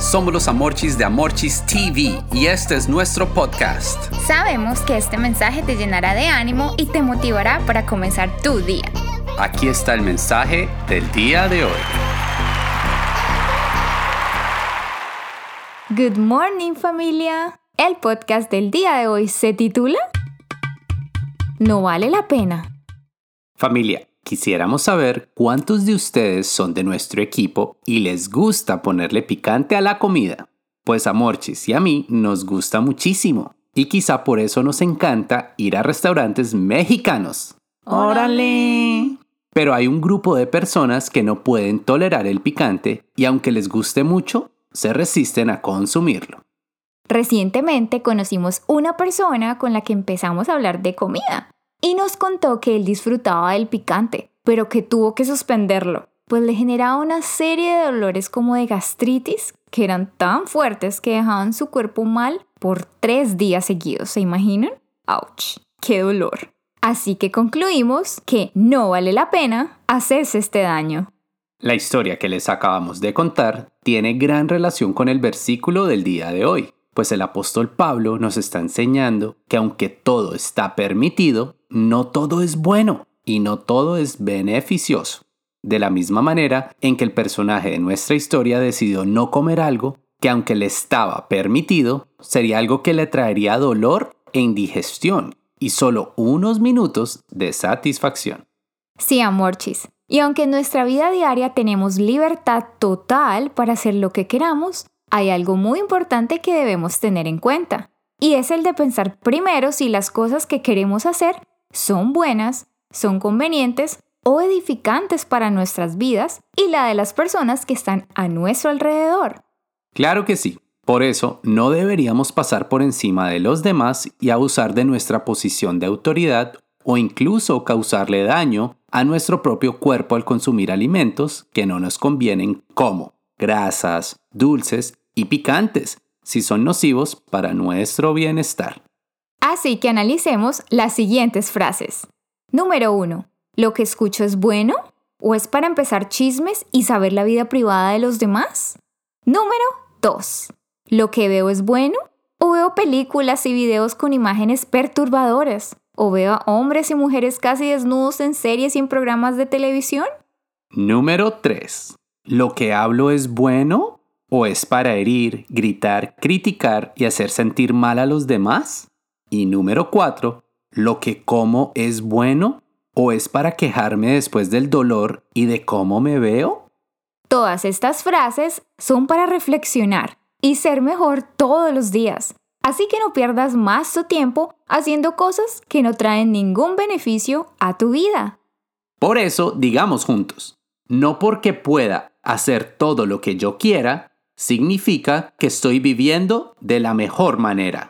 Somos los Amorchis de Amorchis TV y este es nuestro podcast. Sabemos que este mensaje te llenará de ánimo y te motivará para comenzar tu día. Aquí está el mensaje del día de hoy. Good morning familia. El podcast del día de hoy se titula No vale la pena. Familia, quisiéramos saber cuántos de ustedes son de nuestro equipo y les gusta ponerle picante a la comida. Pues a Morchis y a mí nos gusta muchísimo y quizá por eso nos encanta ir a restaurantes mexicanos. ¡Órale! Pero hay un grupo de personas que no pueden tolerar el picante y aunque les guste mucho, se resisten a consumirlo. Recientemente conocimos una persona con la que empezamos a hablar de comida y nos contó que él disfrutaba del picante, pero que tuvo que suspenderlo, pues le generaba una serie de dolores como de gastritis que eran tan fuertes que dejaban su cuerpo mal por tres días seguidos, ¿se imaginan? ¡Auch! ¡Qué dolor! Así que concluimos que no vale la pena hacerse este daño. La historia que les acabamos de contar tiene gran relación con el versículo del día de hoy, pues el apóstol Pablo nos está enseñando que aunque todo está permitido, no todo es bueno y no todo es beneficioso. De la misma manera en que el personaje de nuestra historia decidió no comer algo que aunque le estaba permitido, sería algo que le traería dolor e indigestión y solo unos minutos de satisfacción. Sí, amorchis. Y aunque en nuestra vida diaria tenemos libertad total para hacer lo que queramos, hay algo muy importante que debemos tener en cuenta. Y es el de pensar primero si las cosas que queremos hacer son buenas, son convenientes o edificantes para nuestras vidas y la de las personas que están a nuestro alrededor. Claro que sí. Por eso, no deberíamos pasar por encima de los demás y abusar de nuestra posición de autoridad o incluso causarle daño a nuestro propio cuerpo al consumir alimentos que no nos convienen como grasas, dulces y picantes, si son nocivos para nuestro bienestar. Así que analicemos las siguientes frases. Número 1. ¿Lo que escucho es bueno? ¿O es para empezar chismes y saber la vida privada de los demás? Número 2. ¿Lo que veo es bueno? ¿O veo películas y videos con imágenes perturbadoras? ¿O veo a hombres y mujeres casi desnudos en series y en programas de televisión? Número 3. ¿Lo que hablo es bueno? ¿O es para herir, gritar, criticar y hacer sentir mal a los demás? Y número 4. ¿Lo que como es bueno? ¿O es para quejarme después del dolor y de cómo me veo? Todas estas frases son para reflexionar y ser mejor todos los días. Así que no pierdas más tu tiempo haciendo cosas que no traen ningún beneficio a tu vida. Por eso, digamos juntos, no porque pueda hacer todo lo que yo quiera, significa que estoy viviendo de la mejor manera.